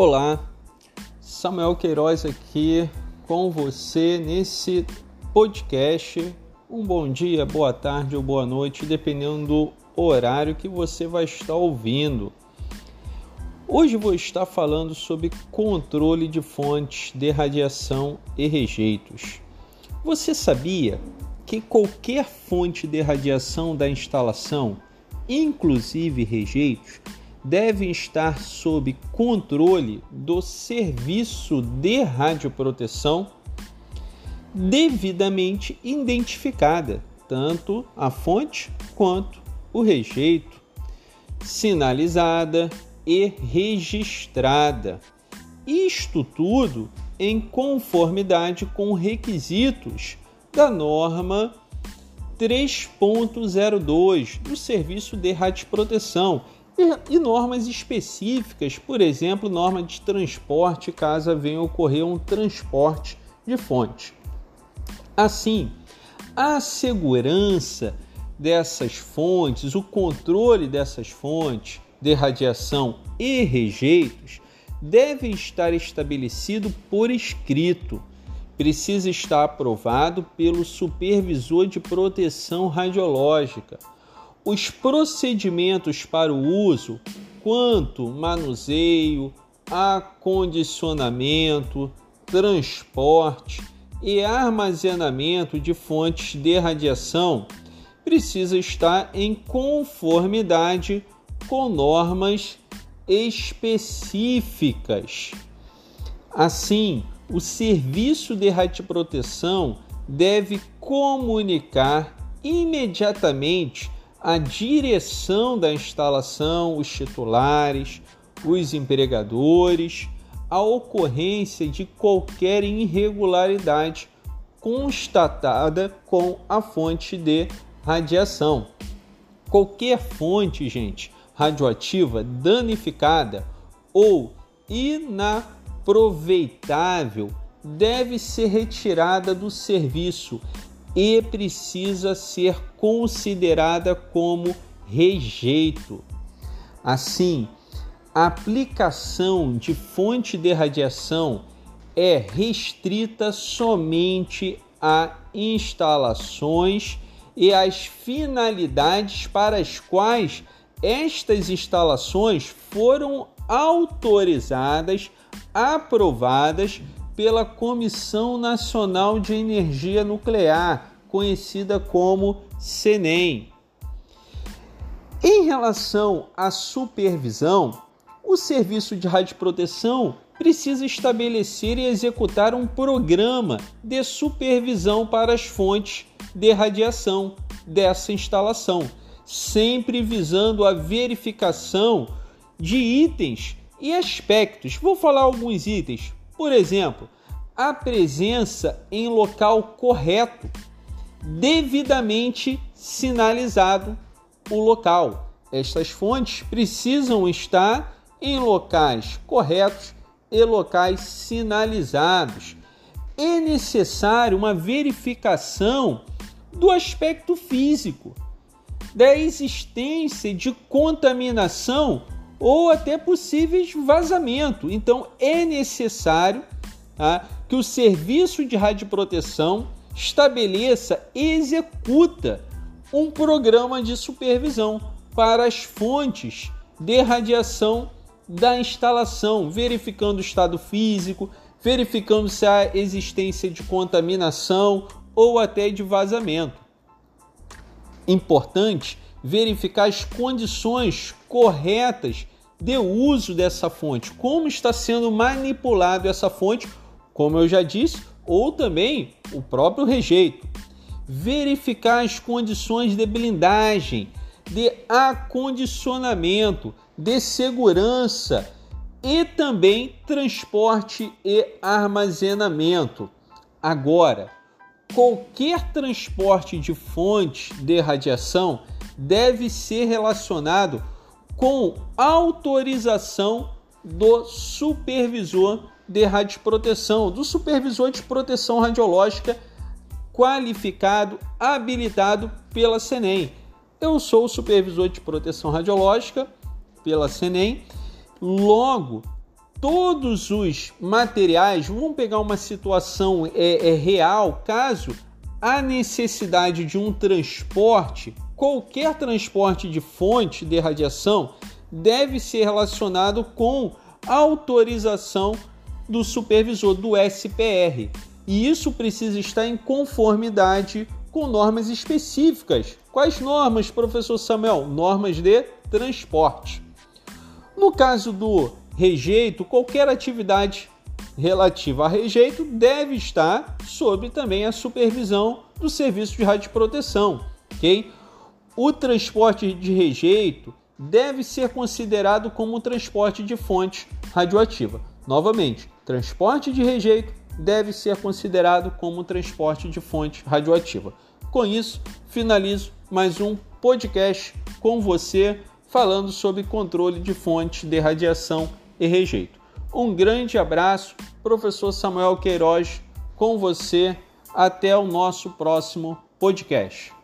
Olá, Samuel Queiroz aqui com você nesse podcast. Um bom dia, boa tarde ou boa noite, dependendo do horário que você vai estar ouvindo. Hoje vou estar falando sobre controle de fontes de radiação e rejeitos. Você sabia que qualquer fonte de radiação da instalação, inclusive rejeitos, devem estar sob controle do serviço de radioproteção devidamente identificada, tanto a fonte quanto o rejeito, sinalizada e registrada. Isto tudo em conformidade com requisitos da norma 3.02 do Serviço de Radioproteção e normas específicas, por exemplo, norma de transporte, caso venha ocorrer um transporte de fonte. Assim, a segurança dessas fontes, o controle dessas fontes de radiação e rejeitos deve estar estabelecido por escrito. Precisa estar aprovado pelo supervisor de proteção radiológica os procedimentos para o uso, quanto manuseio, acondicionamento, transporte e armazenamento de fontes de radiação precisa estar em conformidade com normas específicas. Assim, o serviço de radioproteção deve comunicar imediatamente a direção da instalação, os titulares, os empregadores, a ocorrência de qualquer irregularidade constatada com a fonte de radiação. Qualquer fonte, gente, radioativa danificada ou inaproveitável deve ser retirada do serviço e precisa ser considerada como rejeito. Assim, a aplicação de fonte de radiação é restrita somente a instalações e as finalidades para as quais estas instalações foram autorizadas, aprovadas pela Comissão Nacional de Energia Nuclear, conhecida como CENEM. Em relação à supervisão, o Serviço de Radioproteção precisa estabelecer e executar um programa de supervisão para as fontes de radiação dessa instalação, sempre visando a verificação de itens e aspectos. Vou falar alguns itens. Por exemplo, a presença em local correto, devidamente sinalizado o local. Estas fontes precisam estar em locais corretos e locais sinalizados. É necessário uma verificação do aspecto físico, da existência de contaminação ou até possíveis vazamento. Então é necessário tá, que o serviço de radioproteção estabeleça e executa um programa de supervisão para as fontes de radiação da instalação, verificando o estado físico, verificando se há existência de contaminação ou até de vazamento. Importante verificar as condições corretas de uso dessa fonte, como está sendo manipulado essa fonte, como eu já disse, ou também o próprio rejeito. Verificar as condições de blindagem, de acondicionamento, de segurança e também transporte e armazenamento. Agora, qualquer transporte de fonte de radiação deve ser relacionado com autorização do supervisor de radioproteção, do supervisor de proteção radiológica qualificado, habilitado pela CENEM. Eu sou o supervisor de proteção radiológica pela CENEM, logo todos os materiais, vamos pegar uma situação é, é real, caso a necessidade de um transporte, qualquer transporte de fonte de radiação deve ser relacionado com autorização do supervisor do SPR. E isso precisa estar em conformidade com normas específicas. Quais normas, professor Samuel? Normas de transporte. No caso do rejeito, qualquer atividade relativa a rejeito deve estar sob também a supervisão do serviço de radioproteção, ok? O transporte de rejeito deve ser considerado como transporte de fonte radioativa. Novamente, transporte de rejeito deve ser considerado como transporte de fonte radioativa. Com isso, finalizo mais um podcast com você falando sobre controle de fontes de radiação e rejeito. Um grande abraço, professor Samuel Queiroz, com você. Até o nosso próximo podcast.